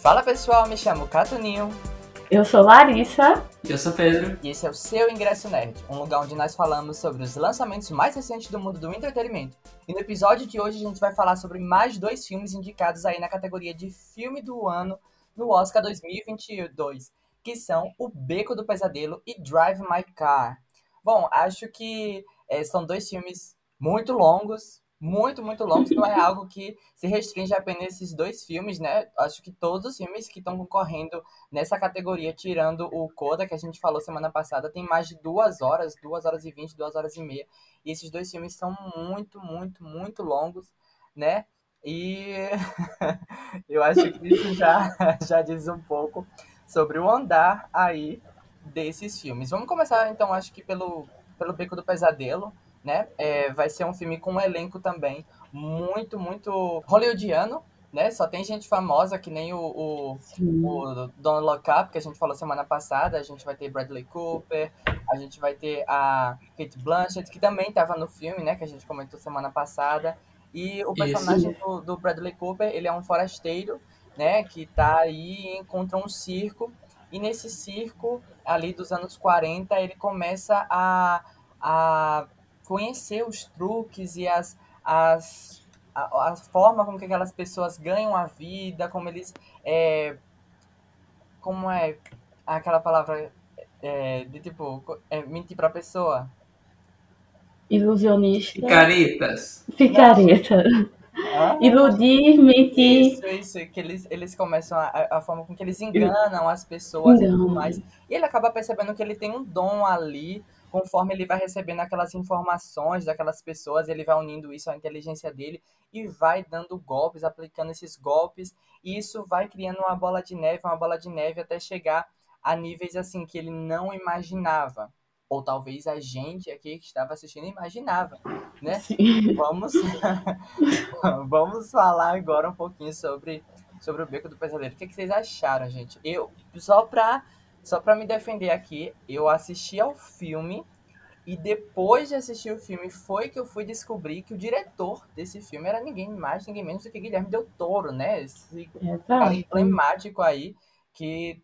Fala pessoal, me chamo Catuninho. Eu sou Larissa. Eu sou Pedro. E esse é o seu Ingresso Nerd, um lugar onde nós falamos sobre os lançamentos mais recentes do mundo do entretenimento. E no episódio de hoje a gente vai falar sobre mais dois filmes indicados aí na categoria de filme do ano no Oscar 2022, que são O Beco do Pesadelo e Drive My Car. Bom, acho que é, são dois filmes muito longos, muito, muito longos. Não é algo que se restringe apenas a esses dois filmes, né? Acho que todos os filmes que estão concorrendo nessa categoria, tirando o Coda, que a gente falou semana passada, tem mais de duas horas, duas horas e vinte, duas horas e meia. E esses dois filmes são muito, muito, muito longos, né? E eu acho que isso já, já diz um pouco sobre o andar aí desses filmes. Vamos começar, então, acho que pelo, pelo Beco do Pesadelo, né? É, vai ser um filme com um elenco também muito, muito hollywoodiano, né? Só tem gente famosa, que nem o, o, o Don Look Up, que a gente falou semana passada. A gente vai ter Bradley Cooper, a gente vai ter a Kate Blanchett, que também estava no filme, né? Que a gente comentou semana passada. E o personagem do, do, Bradley Cooper, ele é um forasteiro, né? Que tá aí e encontra um circo. E nesse circo, ali dos anos 40, ele começa a, a conhecer os truques e as, as, a, a forma como que aquelas pessoas ganham a vida, como eles. É, como é aquela palavra é, de tipo é, mentir pra pessoa? Ilusionista. Picaretas. Picareta. Ah, Iludir, mentir. Isso, isso, que eles, eles começam a, a forma com que eles enganam as pessoas Enganam. e tudo mais. E ele acaba percebendo que ele tem um dom ali conforme ele vai recebendo aquelas informações daquelas pessoas, ele vai unindo isso à inteligência dele e vai dando golpes, aplicando esses golpes, e isso vai criando uma bola de neve, uma bola de neve até chegar a níveis assim que ele não imaginava. Ou talvez a gente aqui que estava assistindo imaginava, né? Sim. Vamos vamos falar agora um pouquinho sobre sobre o Beco do Pesadelo. O que, que vocês acharam, gente? Eu só para só para me defender aqui, eu assisti ao filme e depois de assistir o filme foi que eu fui descobrir que o diretor desse filme era ninguém mais, ninguém menos do que Guilherme Del Toro, né? Esse cara emblemático aí, que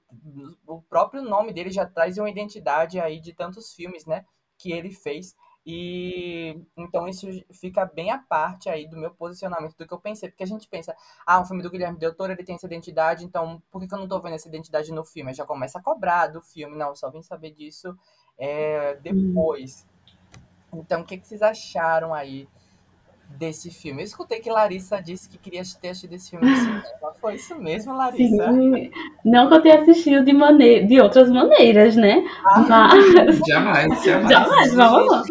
o próprio nome dele já traz uma identidade aí de tantos filmes, né? Que ele fez. E então isso fica bem à parte aí do meu posicionamento, do que eu pensei. Porque a gente pensa, ah, um filme do Guilherme Del Toro, ele tem essa identidade, então por que, que eu não tô vendo essa identidade no filme? já começa a cobrar do filme. Não, só vim saber disso é, depois. Então, o que, que vocês acharam aí desse filme. Eu escutei que Larissa disse que queria ter assistido esse filme no cinema. Foi isso mesmo, Larissa? Sim. Não que eu tenha assistido de, maneira, de outras maneiras, né? Ah, Mas... Jamais, jamais. Jamais, vamos lá.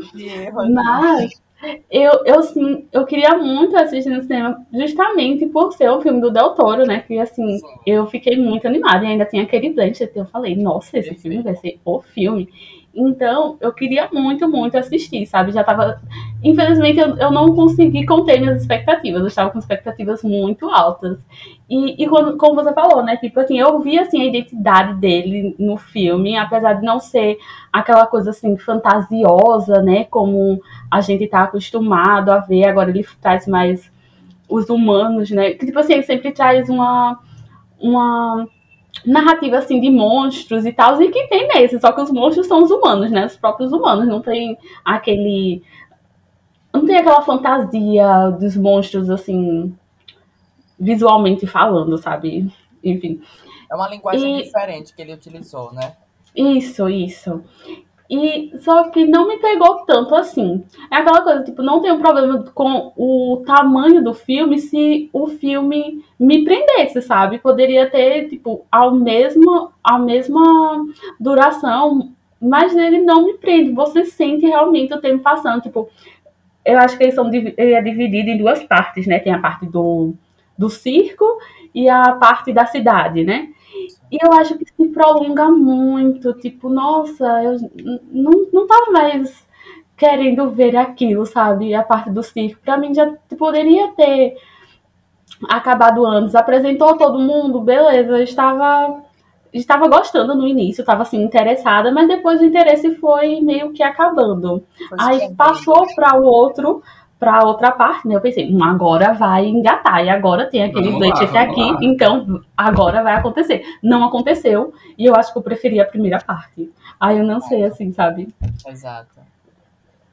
Mas eu, eu, sim, eu queria muito assistir no cinema, justamente por ser o filme do Del Toro, né? Que assim, sim. eu fiquei muito animada e ainda tem aquele Blanchett. Eu falei, nossa, esse filme vai ser o filme. Então, eu queria muito, muito assistir, sabe? Já tava. Infelizmente, eu, eu não consegui conter minhas expectativas. Eu estava com expectativas muito altas. E, e quando, como você falou, né? Tipo assim, eu vi assim, a identidade dele no filme, apesar de não ser aquela coisa assim, fantasiosa, né? Como a gente tá acostumado a ver. Agora ele traz mais os humanos, né? Tipo assim, ele sempre traz uma. uma narrativa assim de monstros e tal, e que tem nesse, só que os monstros são os humanos, né? Os próprios humanos, não tem aquele não tem aquela fantasia dos monstros assim visualmente falando, sabe? Enfim. É uma linguagem e... diferente que ele utilizou, né? Isso, isso. E só que não me pegou tanto assim. É aquela coisa, tipo, não um problema com o tamanho do filme se o filme me prendesse, sabe? Poderia ter, tipo, ao mesmo, a mesma duração, mas ele não me prende. Você sente realmente o tempo passando. Tipo, eu acho que eles são ele é dividido em duas partes, né? Tem a parte do, do circo e a parte da cidade, né? E eu acho que se prolonga muito, tipo, nossa, eu não, não tava mais querendo ver aquilo, sabe? A parte do circo. Pra mim já poderia ter acabado antes. Apresentou todo mundo, beleza, eu estava estava gostando no início, estava assim interessada, mas depois o interesse foi meio que acabando. Aí passou para o outro pra outra parte, né? Eu pensei, hum, agora vai engatar, e agora tem aquele Vamos lá, Blanchett aqui, lá. então agora vai acontecer. Não aconteceu, e eu acho que eu preferi a primeira parte. Aí eu não sei, assim, sabe? Exato.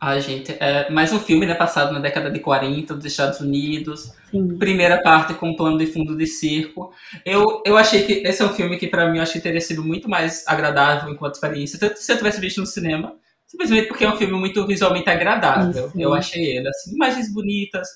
A gente, é mais um filme, né, passado na década de 40 dos Estados Unidos. Sim. Primeira parte com plano de fundo de circo. Eu, eu achei que esse é um filme que pra mim eu acho que teria sido muito mais agradável enquanto experiência, tanto se eu tivesse visto no cinema, simplesmente porque é um filme muito visualmente agradável. Isso. Eu achei ele assim, imagens bonitas,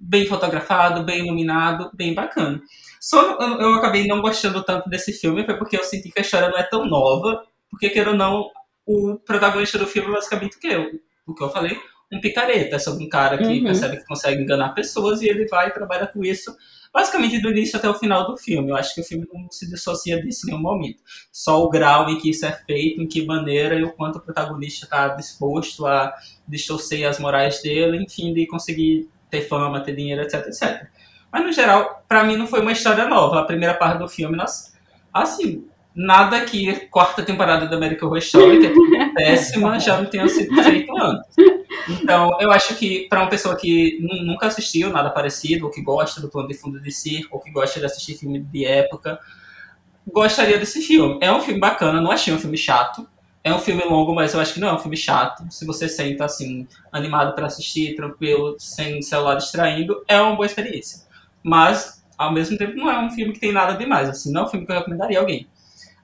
bem fotografado, bem iluminado, bem bacana. Só eu, eu acabei não gostando tanto desse filme foi porque eu senti que a história não é tão nova, porque queira ou não, o protagonista do filme é basicamente o que eu, o que eu falei, um picareta, é sobre um cara que Uhum. percebe que consegue enganar pessoas e ele vai e trabalha com isso, basicamente do início até o final do filme. Eu acho que o filme não se dissocia disso em nenhum momento. Só o grau em que isso é feito, em que maneira e o quanto o protagonista está disposto a distorcer as morais dele, enfim, de conseguir ter fama, ter dinheiro, etc, etc. Mas no geral, pra mim não foi uma história nova. A primeira parte do filme, nós, assim, nada que a quarta temporada da American Horror Story, que é péssima, já não tenha sido feito antes. Então, eu acho que pra uma pessoa que nu- nunca assistiu nada parecido, ou que gosta do plano de fundo de circo, ou que gosta de assistir filme de época, gostaria desse filme. É um filme bacana, não achei um filme chato. É um filme longo, mas eu acho que não é um filme chato. Se você senta assim, animado pra assistir, tranquilo, sem celular distraindo, é uma boa experiência. Mas, ao mesmo tempo, não é um filme que tem nada demais. Assim, não é um filme que eu recomendaria a alguém.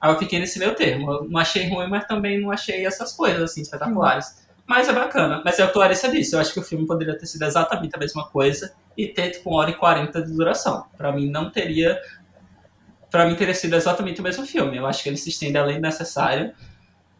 Aí eu fiquei nesse meio termo. Eu não achei ruim, mas também não achei essas coisas assim, espetaculares. Mas é bacana. Mas é o que Larissa disse. Eu acho que o filme poderia ter sido exatamente a mesma coisa e ter, tipo, uma hora e quarenta de duração. Pra mim, não teria... Pra mim, teria sido exatamente o mesmo filme. Eu acho que ele se estende além do necessário.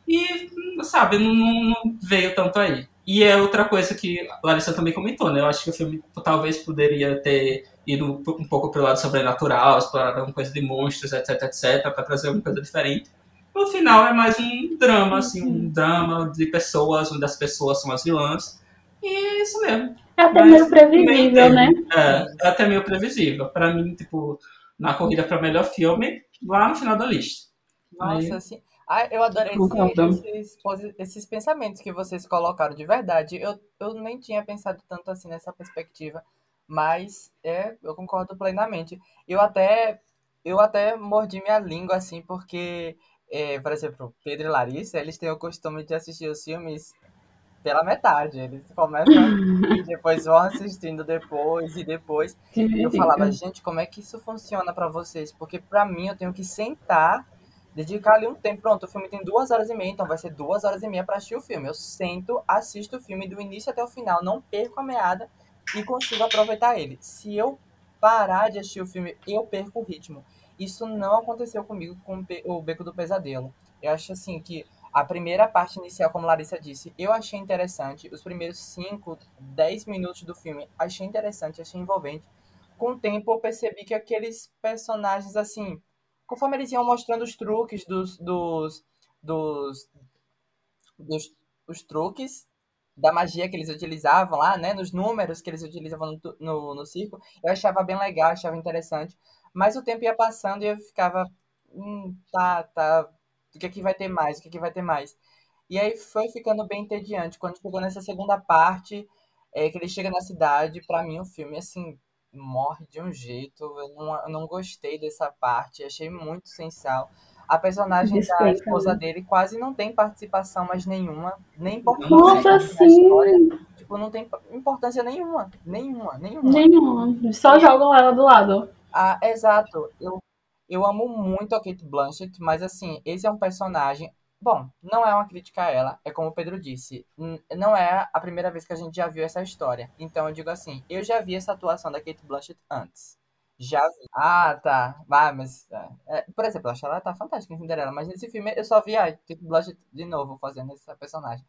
E, sabe, não, não- veio tanto aí. E é outra coisa que a Larissa também comentou, né? Eu acho que o filme talvez poderia ter ido um pouco pro lado sobrenatural, explorar alguma coisa de monstros, etc, etc, pra trazer alguma coisa diferente. No final é mais um drama, assim, um drama de pessoas, onde as pessoas são as vilãs. E é isso mesmo. É até Mas meio previsível, né? É, é até meio previsível. Pra mim, tipo, na corrida pra melhor filme, lá no final da lista. Nossa, Aí- assim. Ah, eu adorei Concordo. esse- esses, posi- esses pensamentos que vocês colocaram de verdade. Eu, eu nem tinha pensado tanto assim nessa perspectiva, mas é, eu concordo plenamente. Eu até, eu até mordi minha língua, assim, porque, é, por exemplo, Pedro e Larissa, eles têm o costume de assistir os filmes pela metade. Eles começam e depois vão assistindo depois e depois. E eu falava, gente, como é que isso funciona pra vocês? Porque pra mim eu tenho que sentar, dedicar ali um tempo. Pronto, o filme tem duas horas e meia, então vai ser duas horas e meia pra assistir o filme. Eu sento, assisto o filme do início até o final, não perco a meada e consigo aproveitar ele. Se eu parar de assistir o filme, eu perco o ritmo. Isso não aconteceu comigo com o Be- o Beco do Pesadelo. Eu acho assim que a primeira parte inicial, como Larissa disse, eu achei interessante. Os primeiros 5, 10 minutos do filme, achei interessante, achei envolvente com o tempo eu percebi que aqueles personagens, assim, conforme eles iam mostrando os truques dos. dos. dos. dos os truques da magia que eles utilizavam lá, né? Nos números que eles utilizavam no, no, no circo, eu achava bem legal, achava interessante. Mas o tempo ia passando e eu ficava. Hum, tá, tá. O que é que vai ter mais? O que é que vai ter mais? E aí foi ficando bem entediante. Quando chegou nessa segunda parte, é, que ele chega na cidade, pra mim o filme, assim, morre de um jeito. Eu não, eu não gostei dessa parte, achei muito sal. A personagem da Despeita, esposa né? dele quase não tem participação mais nenhuma, nem importância Nossa, na sim. história. Tipo, não tem importância nenhuma, nenhuma, nenhuma. Nenhuma. Só jogam ela do lado. Ah, exato. Eu, eu amo muito a Kate Blanchett, mas assim, esse é um personagem. Bom, não é uma crítica a ela, é como o Pedro disse, não é a primeira vez que a gente já viu essa história. Então eu digo assim, eu já vi essa atuação da Kate Blanchett antes. Já vi. Ah, tá. Ah, mas. é, é, por exemplo, eu acho ela tá fantástica em Cinderela, mas nesse filme eu só vi a Kate Blanchett de novo fazendo essa personagem.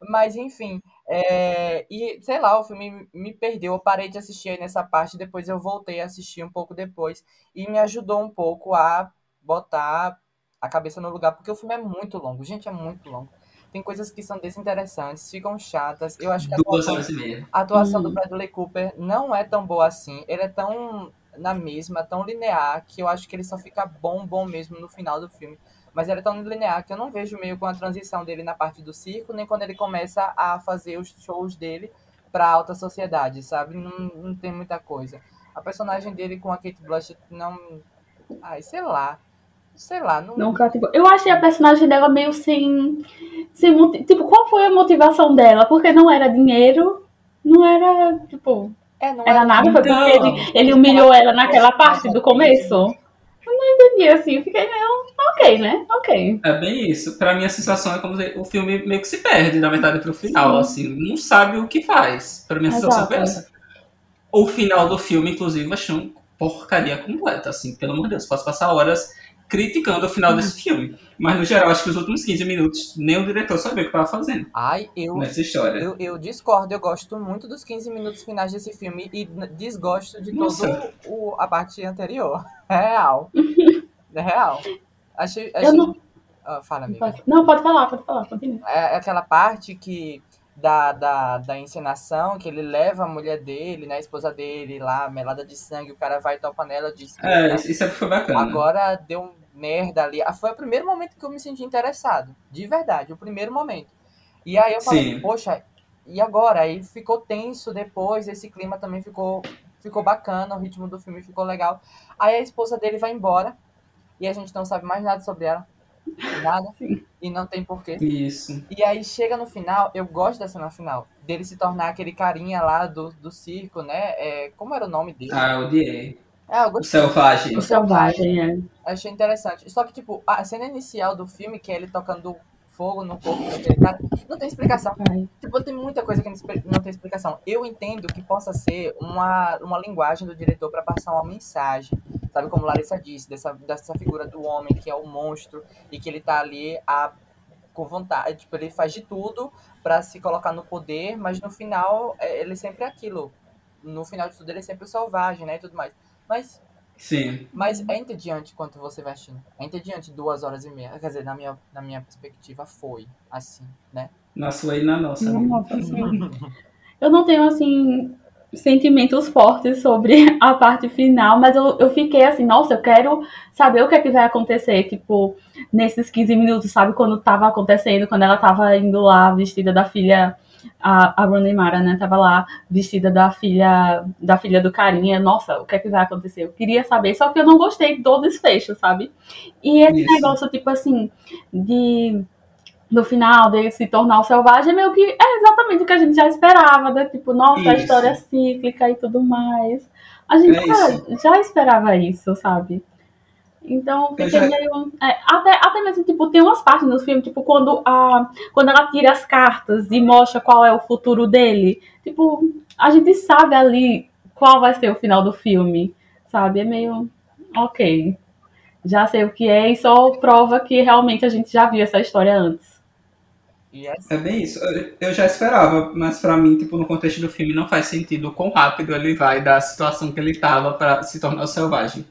Mas enfim, é, e sei lá, o filme me perdeu. Eu parei de assistir aí nessa parte, depois eu voltei a assistir um pouco depois e me ajudou um pouco a botar a cabeça no lugar, porque o filme é muito longo. Gente, é muito longo. Tem coisas que são desinteressantes, ficam chatas. Eu acho que a atuação, a atuação do Hum. Bradley Cooper não é tão boa assim. Ele é tão na mesma, tão linear, que eu acho que ele só fica bom, bom mesmo no final do filme. Mas ele é tão linear que eu não vejo meio com a transição dele na parte do circo, nem quando ele começa a fazer os shows dele pra alta sociedade, sabe? Não, não tem muita coisa. A personagem dele com a Kate Blanchett não. Ai, sei lá. Sei lá, não. Não cativou. Eu achei a personagem dela meio sem. sem tipo, qual foi a motivação dela? Porque não era dinheiro, não era, tipo, É, não era nada, foi porque Então, ele, ele humilhou ela naquela parte do começo. Eu não entendi assim, eu fiquei meio. Ok, né? Ok. É bem isso. Pra mim, a sensação é como se o filme meio que se perde da metade pro final, assim. Não sabe o que faz. Pra mim, a sensação foi essa. O final do filme, inclusive, eu achei uma porcaria completa, assim. Pelo amor de Deus, posso passar horas criticando o final desse filme. Mas, no geral, acho que os últimos 15 minutos, nem o diretor sabia o que tava fazendo Ai, eu, nessa história. eu, eu discordo, eu gosto muito dos 15 minutos finais desse filme e desgosto de Nossa. toda o, a parte anterior. É real. É real. Achei. Eu achei... não. Ah, fala, amiga. Não, pode falar, pode falar, continua. É aquela parte que da, da, da encenação, que ele leva a mulher dele, né, a esposa dele lá, melada de sangue, o cara vai tomar panela de É, isso é que foi bacana. Agora deu merda ali. Ah, Foi o primeiro momento que eu me senti interessado. De verdade, o primeiro momento. E aí eu falei, Sim. poxa, e agora? Aí ficou tenso depois, esse clima também ficou, ficou bacana, o ritmo do filme ficou legal. Aí a esposa dele vai embora e a gente não sabe mais nada sobre ela. Nada. Sim. E não tem porquê. Isso. E aí chega no final, eu gosto da cena final. Dele se tornar aquele carinha lá do, do circo, né? É, como era o nome dele? Ah, eu odiei. É, eu O gostei. Selvagem. O selvagem, é. Achei interessante. Só que, tipo, a cena inicial do filme, que é ele tocando fogo no corpo daquele cara, não tem explicação. Tipo, tem muita coisa que não tem explicação. Eu entendo que possa ser uma, uma linguagem do diretor para passar uma mensagem. Sabe, como Larissa disse, dessa, dessa figura do homem que é o monstro e que ele tá ali a, com vontade. Tipo, ele faz de tudo para se colocar no poder, mas no final é, ele sempre é aquilo. No final de tudo ele é sempre o selvagem, né? E tudo mais. Mas Sim. mas é entediante quando você vai assistindo. É entediante duas horas e meia. Quer dizer, na minha, na minha perspectiva, foi assim, né? Na sua e na nossa. Nossa, assim, eu não tenho, assim, sentimentos fortes sobre a parte final, mas eu, eu fiquei assim, nossa, eu quero saber o que é que vai acontecer, tipo, nesses 15 minutos, sabe, quando tava acontecendo, quando ela tava indo lá vestida da filha, a, a Rooney Mara, né, tava lá vestida da filha, da filha do carinha, nossa, o que é que vai acontecer? Eu queria saber, só que eu não gostei do desfecho, sabe? E esse Isso. negócio, tipo assim, de no final dele se tornar o selvagem, meio que é exatamente o que a gente já esperava, né? Tipo, nossa, a Isso. história cíclica e tudo mais. A gente É já, já esperava isso, sabe? Então, fiquei já- meio. é, até, até mesmo, tipo, tem umas partes no filme, tipo, quando, a, quando ela tira as cartas e mostra qual é o futuro dele. Tipo, a gente sabe ali qual vai ser o final do filme, sabe? É meio. Ok. Já sei o que é e só prova que realmente a gente já viu essa história antes. E assim, É bem isso. Eu- já esperava, mas pra mim, tipo, no contexto do filme, não faz sentido o quão rápido ele vai da situação que ele tava pra se tornar o selvagem.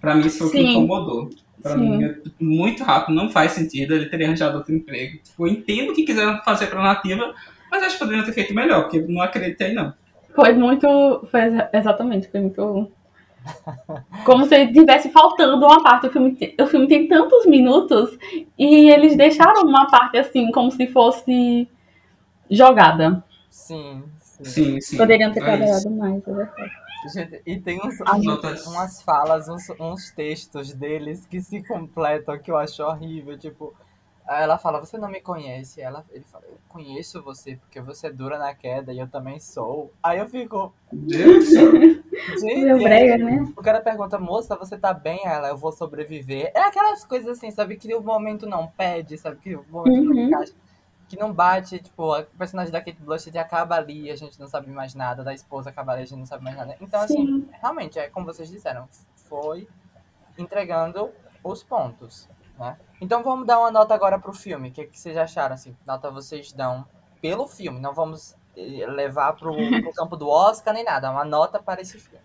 Pra mim, isso foi o que me Sim. incomodou. Pra Sim. mim, é muito rápido, não faz sentido. Ele teria arranjado outro emprego. Tipo, eu entendo o que quiseram fazer pra narrativa, mas acho que poderiam ter feito melhor, porque eu não acreditei, não. Foi muito. Foi exa- exatamente, foi muito. Como se tivesse faltando uma parte. O filme, o filme tem tantos minutos e eles deixaram uma parte assim, como se fosse jogada. sim, sim. Sim, sim. Poderiam ter é trabalhado mais, é verdade. Gente, E tem uns, notas. umas falas, uns, uns textos deles que se completam, que eu acho horrível. Tipo, aí ela fala, você não me conhece. Ela, ele fala, eu conheço você, porque você é dura na queda e eu também sou. Aí eu fico, gente, Meu brega, né? O cara pergunta, moça, você tá bem? Ela, eu vou sobreviver. É aquelas coisas assim, sabe? Que o momento não pede, sabe? Que o momento não Uhum. encaixa. Que não bate, tipo, a personagem da Kate Blanchett acaba ali, a gente não sabe mais nada. Da esposa acaba ali, a gente não sabe mais nada. Então, assim, Sim. realmente, é como vocês disseram, foi entregando os pontos, né? Então vamos dar uma nota agora pro filme. O que, que vocês acharam, assim? Nota vocês dão pelo filme? Não vamos eh, levar pro, pro campo do Oscar nem nada. Uma nota para esse filme.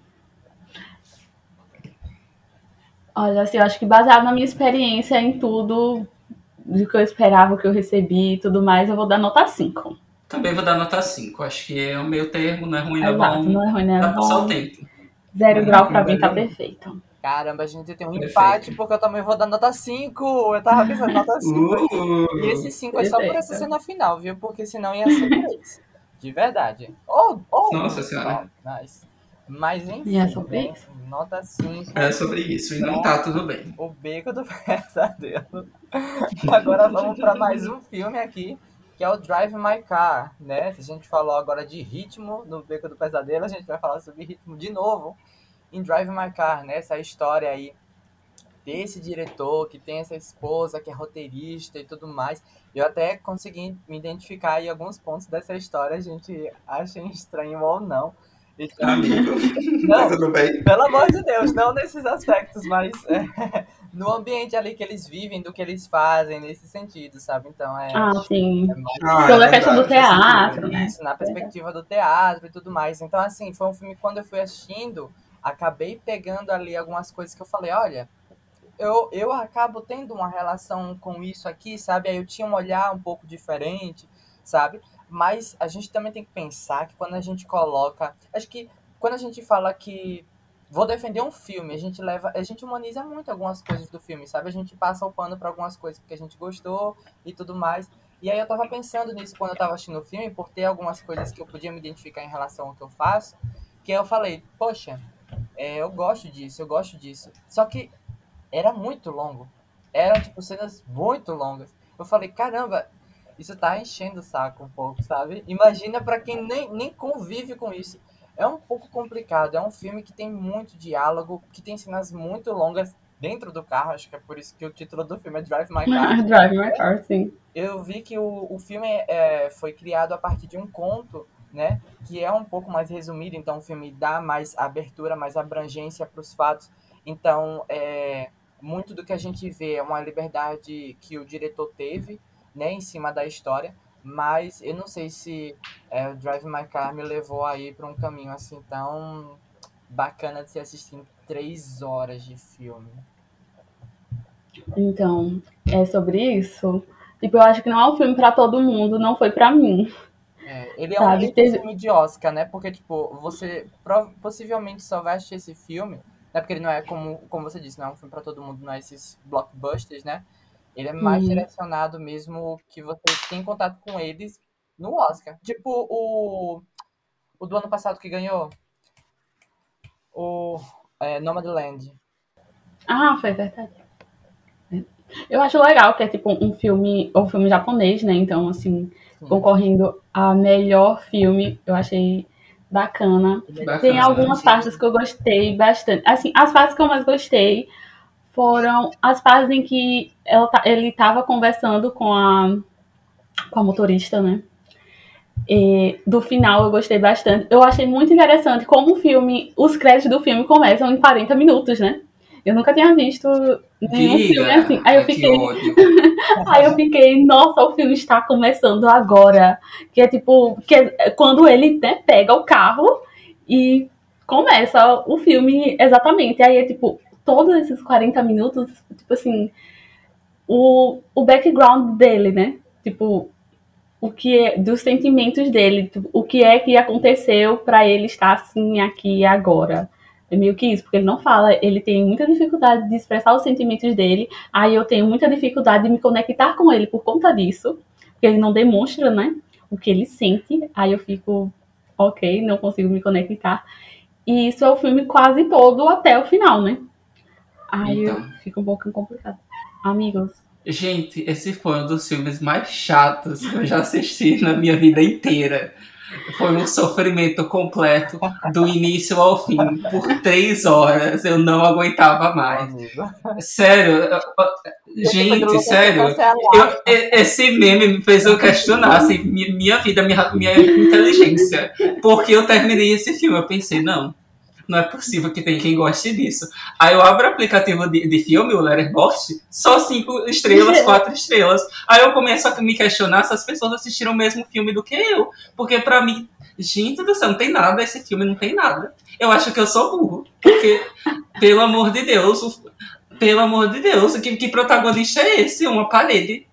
Olha, assim, eu acho que baseado na minha experiência em tudo, do que eu esperava, o que eu recebi e tudo mais, eu vou dar nota 5. Também vou dar nota 5. Acho que é o meio termo, não é ruim, não é Exato, bom. não é ruim? Dá É pra passar o bom. tempo. Zero Não, grau pra não mim tá vai- perfeito. Caramba, a gente tem um Perfeito. empate, porque eu também vou dar nota 5. Eu tava pensando nota 5. Uh, E esse 5 é só por essa cena final, viu? Porque senão ia ser 3. De verdade. Oh, oh, Nossa senhora. Nice. Mas enfim, é sobre né? isso? nota 5. É sobre isso, e não tá tudo bem. O Beco do Pesadelo. Agora vamos para mais um filme aqui, que é o Drive My Car, né? Se a gente falou agora de ritmo no Beco do Pesadelo, a gente vai falar sobre ritmo de novo em Drive My Car, né? Essa história aí desse diretor que tem essa esposa que é roteirista e tudo mais. Eu até consegui me identificar em alguns pontos dessa história, a gente acha estranho ou não. Então, Amigo, não, tudo bem? Pelo amor de Deus, não nesses aspectos, mas é, no ambiente ali que eles vivem, do que eles fazem, nesse sentido, sabe? Então é. Ah, sim. É mais, Ah, Pela é questão do teatro, né? isso, na perspectiva do teatro e tudo mais. Então, assim, foi um filme que quando eu fui assistindo, acabei pegando ali algumas coisas que eu falei, olha, eu, eu acabo tendo uma relação com isso aqui, sabe? Aí eu tinha um olhar um pouco diferente, sabe? Mas a gente também tem que pensar que quando a gente coloca. Acho que quando a gente fala que vou defender um filme, a gente leva. A gente humaniza muito algumas coisas do filme, sabe? A gente passa o pano para algumas coisas porque a gente gostou e tudo mais. E aí eu tava pensando nisso quando eu tava assistindo o filme, por ter algumas coisas que eu podia me identificar em relação ao que eu faço, que eu falei, poxa, é, eu gosto disso, eu gosto disso. Só que era muito longo. Eram, tipo, cenas muito longas. Eu falei, caramba, isso tá enchendo o saco um pouco, sabe? Imagina pra quem nem, nem convive com isso. É um pouco complicado. É um filme que tem muito diálogo, que tem cenas muito longas dentro do carro. Acho que é por isso que o título do filme é Drive My Car. Drive My Car, sim. Eu vi que o, o filme é, foi criado a partir de um conto, né? Que é um pouco mais resumido. Então o filme dá mais abertura, mais abrangência para os fatos. Então, é, muito do que a gente vê é uma liberdade que o diretor teve, né, em cima da história, mas eu não sei se é, o Drive My Car me levou aí para um caminho assim tão bacana de se assistir três horas de filme. Então, é sobre isso. Tipo, eu acho que não é um filme pra todo mundo, não foi pra mim. É, ele é Sabe, um teve- filme de Oscar, né? Porque, tipo, você possivelmente só vai assistir esse filme, né? Porque ele não é, como, como você disse, não é um filme pra todo mundo, não é esses blockbusters, né? Ele é mais Uhum. direcionado mesmo que você tem contato com eles no Oscar. Tipo, o, o do ano passado que ganhou, o é, Nomadland. Ah, foi verdade. Eu acho legal que é tipo um filme, um filme japonês, né? Então, assim, Sim. concorrendo a melhor filme, eu achei bacana. Bacana. Tem algumas partes que eu gostei bastante. Assim, as partes que eu mais gostei foram as partes em que ela tá- ele estava conversando com a, com a motorista, né? E do final eu gostei bastante. Eu achei muito interessante como o filme, os créditos do filme começam em 40 minutos, né? Eu nunca tinha visto nenhum Diga, filme assim. Aí eu que fiquei. Aí eu fiquei, nossa, o filme está começando agora. Que é tipo, que é quando ele né, pega o carro e começa o filme exatamente. Aí é tipo, todos esses 40 minutos, tipo assim, o, o background dele, né? Tipo, o que é dos sentimentos dele, tipo, o que é que aconteceu para ele estar assim aqui agora. É meio que isso, porque ele não fala, ele tem muita dificuldade de expressar os sentimentos dele, aí eu tenho muita dificuldade de me conectar com ele por conta disso, porque ele não demonstra, né, o que ele sente, aí eu fico, ok, não consigo me conectar. E isso é o filme quase todo até o final, né? Aí Então. eu fico um pouco complicado. Amigos, Gente, esse foi um dos filmes mais chatos que eu já assisti na minha vida inteira. Foi um sofrimento completo, do início ao fim. Por três horas eu não aguentava mais. Sério, gente, sério. Eu- esse meme me fez eu questionar assim, mi- minha vida, minha, minha inteligência. Porque eu terminei esse filme, eu pensei, não, não é possível que tem quem goste disso. Aí eu abro o aplicativo de, de filme, o Letterboxd, só cinco estrelas, quatro estrelas. Aí eu começo a me questionar se as pessoas assistiram o mesmo filme do que eu. Porque pra mim, gente do céu, não tem nada, esse filme não tem nada. Eu acho que eu sou burro. Porque, pelo amor de Deus, o- pelo amor de Deus, que, que protagonista é esse? Uma parede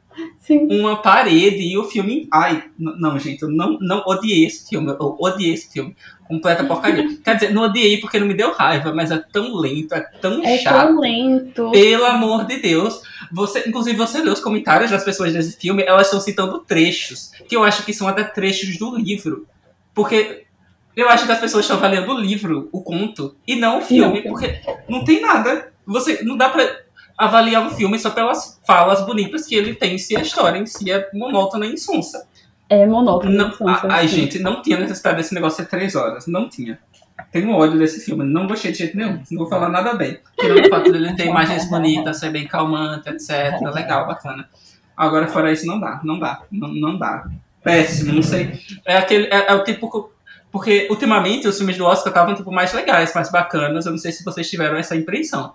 sim. uma parede e o filme. Ai, não, gente, eu não, não odiei esse filme. Eu odiei esse filme. Completa porcaria. Quer dizer, não odiei porque não me deu raiva, mas é tão lento, é tão É chato. tão lento. Pelo amor de Deus. Você, inclusive, você lê os comentários das pessoas desse filme, elas estão citando trechos, que eu acho que são até trechos do livro. Porque eu acho que as pessoas estão avaliando o livro, o conto, e não o filme, não. porque não tem nada. Você não dá pra avaliar um filme só pelas falas bonitas que ele tem se a história em si é monótona e insonsa. É monótono. Não, a, gente não tinha necessidade desse negócio ser três horas. Não tinha. Tenho ódio desse filme. Não gostei de jeito nenhum. Não vou falar nada bem. Tirando o fato dele ter imagens bonitas, ser bem calmante, etc. Legal, bacana. Agora, fora isso, não dá. Não dá. Não, não dá. Péssimo, não sei. É, aquele, é, é o tipo. Porque ultimamente os filmes do Oscar estavam tipo, mais legais, mais bacanas. Eu não sei se vocês tiveram essa impressão.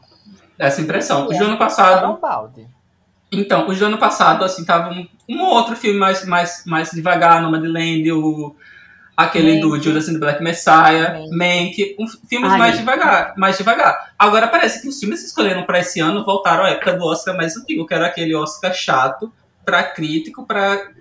Essa impressão. O do ano passado. Então, o do ano passado, assim, tava um, um outro filme mais, mais, mais devagar, Nomadland, o aquele Mank. do Judas and the Black Messiah, Mank, um, filmes Ai, mais devagar, mais devagar. Agora parece que os filmes que escolheram para esse ano voltaram à época do Oscar mais antigo, que era aquele Oscar chato para crítico, para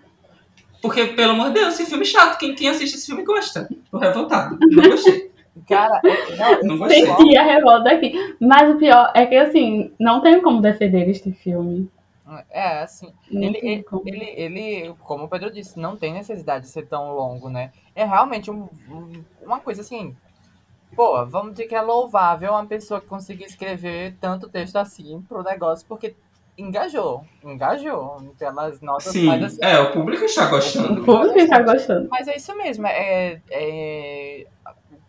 porque pelo amor de Deus, esse filme é chato, quem, quem assiste esse filme gosta. Tô revoltado, não gostei. Cara, não, não gostei. Senti a revolta aqui. Mas o pior é que, assim, não tem como defender este filme. É, assim, ele, ele, ele, ele, como o Pedro disse, não tem necessidade de ser tão longo, né? É realmente um, uma coisa assim, pô, vamos dizer que é louvável uma pessoa que consiga escrever tanto texto assim pro negócio, porque engajou, engajou pelas notas. Sim, assim, é, o público está gostando. O público está gostando. Mas é isso mesmo, é, é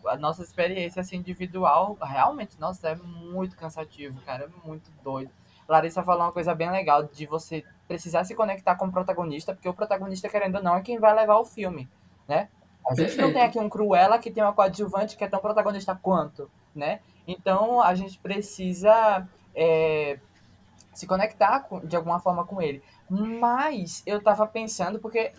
a nossa experiência assim, individual, realmente, nossa, é muito cansativo, cara, é muito doido. Larissa falou uma coisa bem legal de você precisar se conectar com o protagonista, porque o protagonista, querendo ou não, é quem vai levar o filme, né? A gente Perfeito. não tem aqui um Cruella que tem uma coadjuvante que é tão protagonista quanto, né? Então a gente precisa é, se conectar com, de alguma forma com ele. Mas eu tava pensando, porque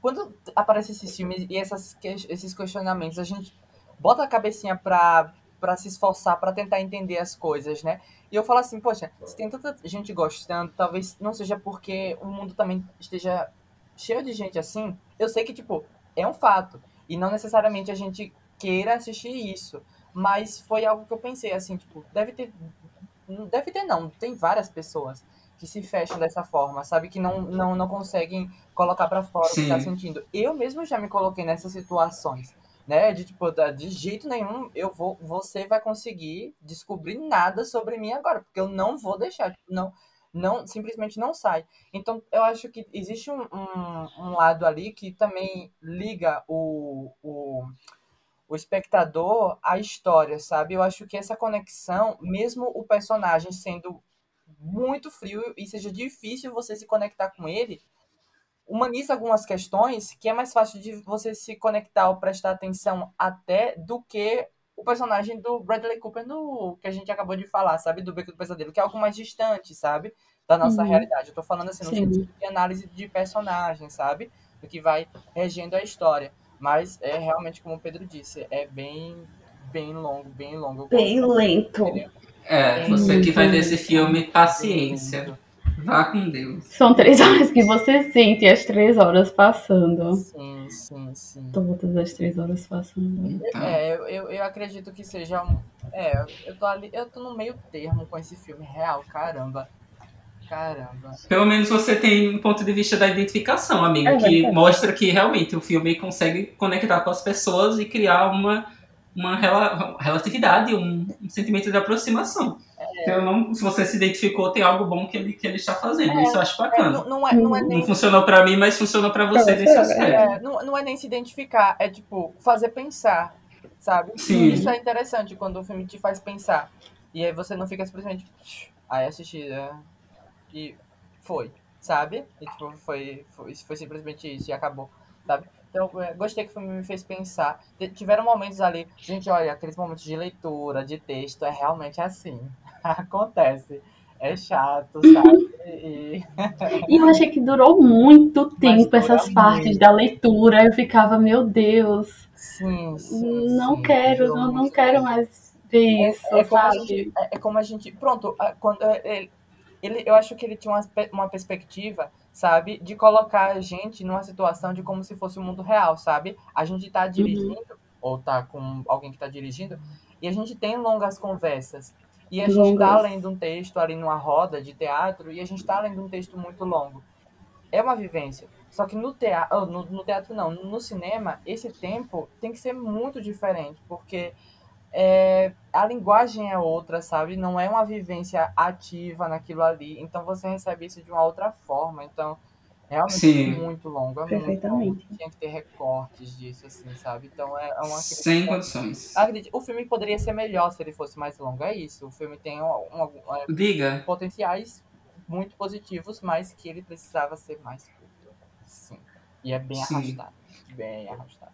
quando aparecem esses filmes e essas, esses questionamentos, a gente bota a cabecinha pra, pra se esforçar, para tentar entender as coisas, né? E eu falo assim, poxa, se tem tanta gente gostando, talvez não seja porque o mundo também esteja cheio de gente assim. Eu sei que, tipo, é um fato. E não necessariamente a gente queira assistir isso. Mas foi algo que eu pensei, assim, tipo, deve ter. Deve ter não, tem várias pessoas que se fecham dessa forma, sabe? Que não, não, não conseguem colocar para fora Sim. o que tá sentindo. Eu mesmo já me coloquei nessas situações né? De tipo, de jeito nenhum eu vou, você vai conseguir descobrir nada sobre mim agora, porque eu não vou deixar, tipo, não, não, simplesmente não sai. Então, eu acho que existe um, um, um lado ali que também liga o, o, o espectador à história, sabe? Eu acho que essa conexão, mesmo o personagem sendo muito frio e seja difícil você se conectar com ele, humaniza algumas questões que é mais fácil de você se conectar ou prestar atenção até do que o personagem do Bradley Cooper no que a gente acabou de falar, sabe? Do Beco do Pesadelo, que é algo mais distante, sabe? Da nossa uhum. realidade. Eu tô falando assim, no Sim. sentido de análise de personagem, sabe? Do que vai regendo a história. Mas é realmente, como o Pedro disse, é bem, bem longo, bem longo. Bem lento. É, você que vai ver esse filme, paciência. Vá com Deus. São três horas que você sente as três horas passando. Sim, sim, sim. Todas as três horas passando. Então. É, eu, eu acredito que seja um. É, eu tô ali. Eu tô no meio termo com esse filme real, caramba. Caramba. Pelo menos você tem um ponto de vista da identificação, amigo, é, que mostra que realmente o filme consegue conectar com as pessoas e criar uma, uma rela relatividade, um, um sentimento de aproximação. É. Não, se você se identificou, tem algo bom que ele, que ele está fazendo. É, Isso eu acho bacana. É, não, não, é, não, é nem... não funcionou para mim, mas funcionou para você nesse aspecto. É, não, não é nem se identificar, é tipo, fazer pensar, sabe? Sim. Isso é interessante quando o filme te faz pensar. E aí você não fica simplesmente. Aí. É, e foi, sabe? E tipo, foi, foi, foi simplesmente isso e acabou, sabe? Então, eu gostei que o filme me fez pensar. Tiveram momentos ali, gente, olha, aqueles momentos de leitura, de texto, é realmente assim. Acontece. É chato, sabe? E... e eu achei que durou muito tempo essas muito. partes da leitura. Eu ficava, meu Deus. Sim, sim Não sim, quero, não, não quero mais ver é, isso, é, é sabe? Como gente, é, é, como a gente. Pronto, quando, ele, ele, eu acho que ele tinha uma, uma perspectiva, sabe, de colocar a gente numa situação de como se fosse o um mundo real, sabe? A gente tá uhum. dirigindo, uhum. ou tá com alguém que tá dirigindo, e a gente tem longas conversas. E a gente está lendo um texto ali numa roda de teatro e a gente está lendo um texto muito longo. é uma vivência. Só que no teatro, no, no teatro não, no cinema, esse tempo tem que ser muito diferente, porque é, a linguagem é outra, sabe? Não é uma vivência ativa naquilo ali. Então você recebe isso de uma outra forma. Então, realmente Sim. muito longo. É muito Perfeitamente. longo. Tinha que ter recortes disso, assim, sabe? Então é é uma Sem condições. Acredite, O filme poderia ser melhor se ele fosse mais longo. É isso. O filme tem um, um- um- Diga. potenciais muito positivos, mas que ele precisava ser mais curto. Sim. E é bem Sim. arrastado. Bem arrastado.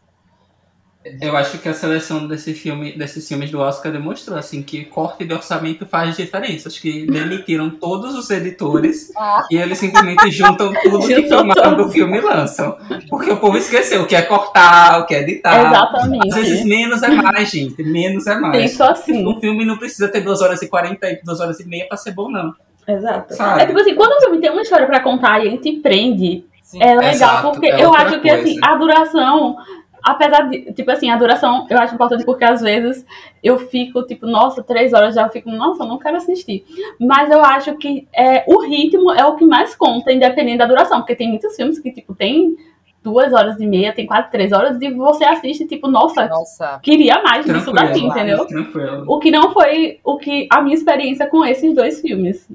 Eu acho que a seleção desse filme, desses filmes do Oscar demonstrou assim que corte de orçamento faz diferença. Acho que demitiram todos os editores Ah, e eles simplesmente juntam tudo que filmaram do filme e lançam. Porque o povo esqueceu o que é cortar, o que é editar. Exatamente. Às vezes menos é mais, gente. Menos é mais. Penso assim. O filme não precisa ter 2 horas e 40 e 2 horas e meia pra ser bom, não. Exato. Sabe? É tipo assim, quando o filme tem uma história pra contar e ele te prende, sim. é legal, Exato, porque é eu acho que coisa. assim, a duração, apesar de, tipo assim, a duração eu acho importante porque às vezes eu fico, tipo, nossa, três horas já eu fico, nossa, eu não quero assistir. Mas eu acho que é, o ritmo é o que mais conta, independente da duração, porque tem muitos filmes que, tipo, tem duas horas e meia, tem quase três horas, e você assiste, tipo, nossa, Nossa, queria mais disso Tranquilo. daqui, entendeu? Tranquilo. O que não foi o que a minha experiência com esses dois filmes.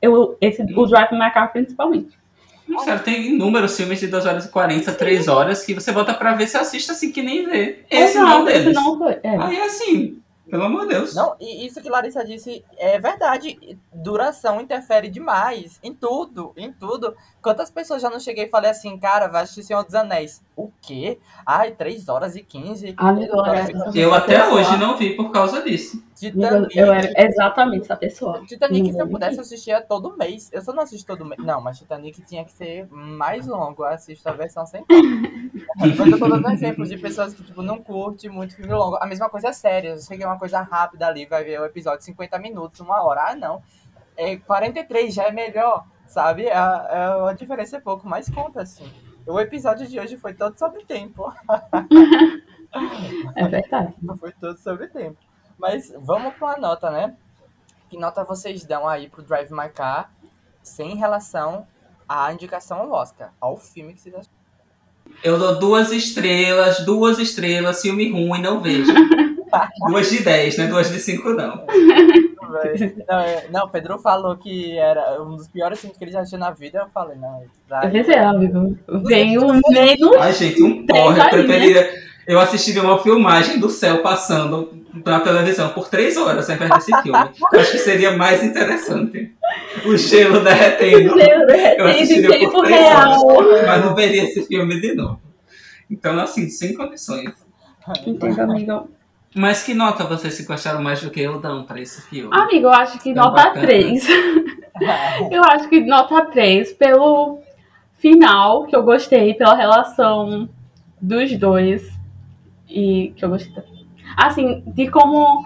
Eu, esse, o Drive My Car principalmente. Não, sério, tem inúmeros filmes de 2 horas e 40, 3 horas que você bota pra ver, você assiste assim que nem vê. Esse não é um Exato, deles. não foi. É. Aí assim, pelo amor de Deus. Não, e isso que Larissa disse é verdade. Duração interfere demais em tudo, em tudo. Quantas pessoas já não cheguei e falei assim, cara, vai assistir Senhor dos Anéis. O quê? Ai, 3 horas e 15. Amigo, é, fica- Eu até hoje não vi por causa disso. Titanic. eu era exatamente essa pessoa. Titanic, Não se eu pudesse, mentir. assistia todo mês. Eu só não assisto todo mês. Não, mas Titanic tinha que ser mais longo. Eu assisto a versão sem tempo. mas eu tô dando exemplos de pessoas que, tipo, não curtem muito filme longo. A mesma coisa é séria. Você quer uma coisa rápida ali, vai ver o episódio 50 minutos, uma hora. Ah, não. É 43 já é melhor, sabe? A, a, a diferença é pouco, mas conta, assim. O episódio de hoje foi todo sobre tempo. É verdade. Foi todo sobre tempo. Mas vamos para uma nota, né? Que nota vocês dão aí pro Drive My Car sem relação à indicação ao Oscar, ao filme que vocês acham? Eu dou duas estrelas, duas estrelas, filme ruim, não vejo. duas de 10, né? Duas de 5 não. Não, é- não, Pedro falou que era um dos piores filmes que ele já assistiu na vida. Eu falei, não, Eu Drive- pensei, amigo. Veio um menos. Ai, gente, um porra. Eu né? preferia. Eu assistiria uma filmagem do céu passando na televisão por três horas ao invés desse filme. Eu acho que seria mais interessante. O gelo derretendo. Eu Em assistiria tempo por três real. horas, mas não veria esse filme de novo. Então, assim, sem condições. Entendo, amigo. Mas que nota vocês se gostaram mais do que eu dão pra esse filme? Amigo, eu acho que Tá nota bacana. 3. Eu acho que nota 3 pelo final, que eu gostei, pela relação dos dois. E que eu gostei. Assim, de como.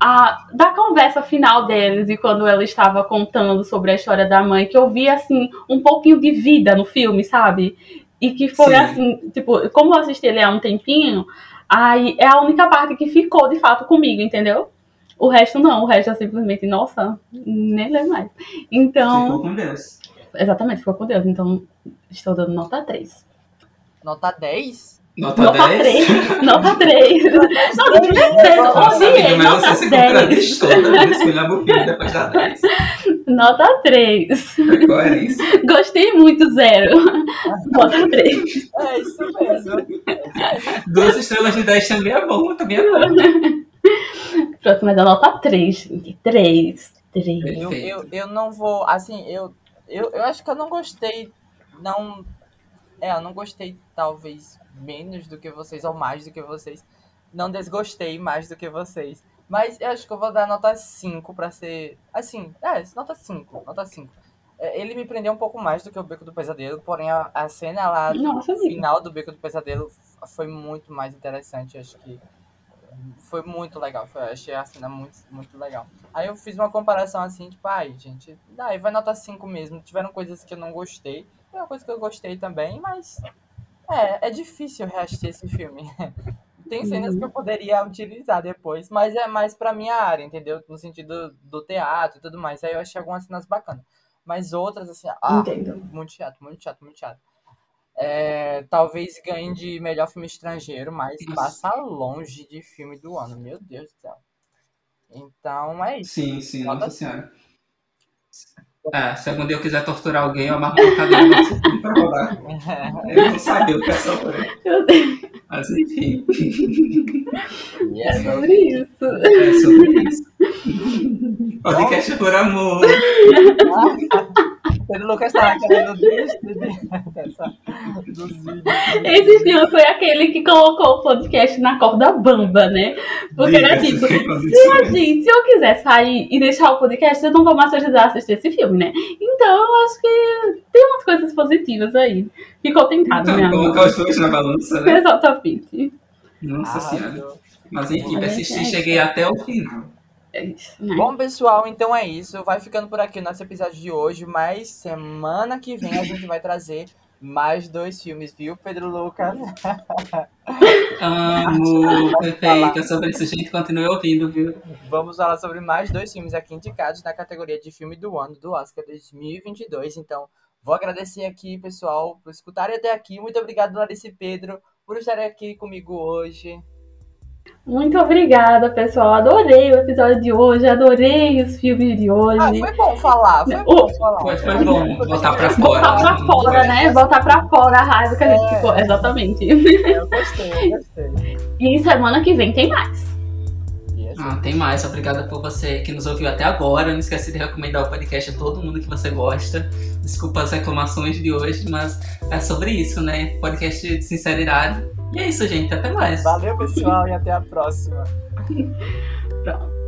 A, da conversa final deles e quando ela estava contando sobre a história da mãe, que eu vi, assim, um pouquinho de vida no filme, sabe? E que foi Sim. assim, tipo, como eu assisti ele há um tempinho, aí é a única parte que ficou de fato comigo, entendeu? O resto não, o resto é simplesmente, nossa, nem lembro mais. Então, Ficou com Deus. exatamente, ficou com Deus. Então, estou dando nota 3. Nota 10? Nota, Nota 10? 3. Nota 3. Nossa, certeza. Nossa, Odiei, nota você se 10. contradiz toda vez que olhar o filme depois da 10. Nota 3. É. Gostei muito, zero. Nota 3. É isso mesmo. Duas estrelas de 10 também é bom, também é bom. Pronto, mas a nota 3. 3. 3. Eu, Perfeito. eu, eu não vou, assim, eu, eu, eu acho que eu não gostei, não, é, eu não gostei talvez menos do que vocês, ou mais do que vocês, não desgostei mais do que vocês, mas eu acho que eu vou dar nota 5 pra ser, assim, é, nota 5, nota 5. É, Ele me prendeu um pouco mais do que o Beco do Pesadelo, porém a, a cena lá Nossa, no amigo. final do Beco do Pesadelo foi muito mais interessante, acho que foi muito legal, foi, achei a cena muito, muito legal. Aí eu fiz uma comparação assim, tipo, ai, gente, daí vai nota 5 mesmo. Tiveram coisas que eu não gostei, tem uma coisa que eu gostei também, mas é, é difícil reassistir esse filme. Tem cenas que eu poderia utilizar depois, mas é mais pra minha área, entendeu? No sentido do teatro e tudo mais. Aí eu achei algumas cenas bacanas. mas outras, assim, ah, Entendo. muito chato, muito chato, muito chato. É, talvez ganhe de melhor filme estrangeiro, mas passa longe de filme do ano, meu Deus do céu. Então é isso. Sim, sim, Nota nossa senhora. É, se algum dia eu quiser torturar alguém, eu amarro uma cadeira no filme pra rodar. Eu não sabia o que é sofrer. Meu Deus, Mas enfim, E é sobre sobre isso. é sobre isso. Podcast por amor. Pedro Lucas tava querendo desistir dessa, dos vídeos. Esse filme foi aquele que colocou o podcast na corda bamba, né? Porque era tipo, se, a gente, se eu quiser sair e deixar o podcast, eu não vou mais precisar assistir esse filme, né? Então, eu acho que tem umas coisas positivas aí. Ficou tentado, Então, né? colocar os dois na balança, né? Exatamente. Nossa senhora. Arrasou. Mas enfim, persisti, é. cheguei até o final. É isso, né? Bom, pessoal, então é isso. Vai ficando por aqui o nosso episódio de hoje, mas semana que vem a gente vai trazer mais dois filmes, viu, Pedro Lucas? Amo, perfeito. É sobre isso, gente. Continue ouvindo, viu? Vamos falar sobre mais dois filmes aqui indicados na categoria de filme do ano do Oscar 2022. Então, vou agradecer aqui, pessoal, por escutarem até aqui. Muito obrigado, Larissa e Pedro, por estarem aqui comigo hoje. Muito obrigada, pessoal. Adorei o episódio de hoje, adorei os filmes de hoje. Ah, foi bom falar, foi bom falar. Foi, foi bom botar pra Botar fora. pra fora, né? Botar pra fora a raiva que a gente É. ficou. Exatamente. Eu gostei, eu gostei. E semana que vem tem mais. Ah, tem mais. Obrigada por você que nos ouviu até agora. Não esquece de recomendar o podcast a todo mundo que você gosta. Desculpa as reclamações de hoje, mas é sobre isso, né? Podcast de sinceridade. E é isso, gente. Até mais. Valeu, pessoal, e até a próxima. Pronto.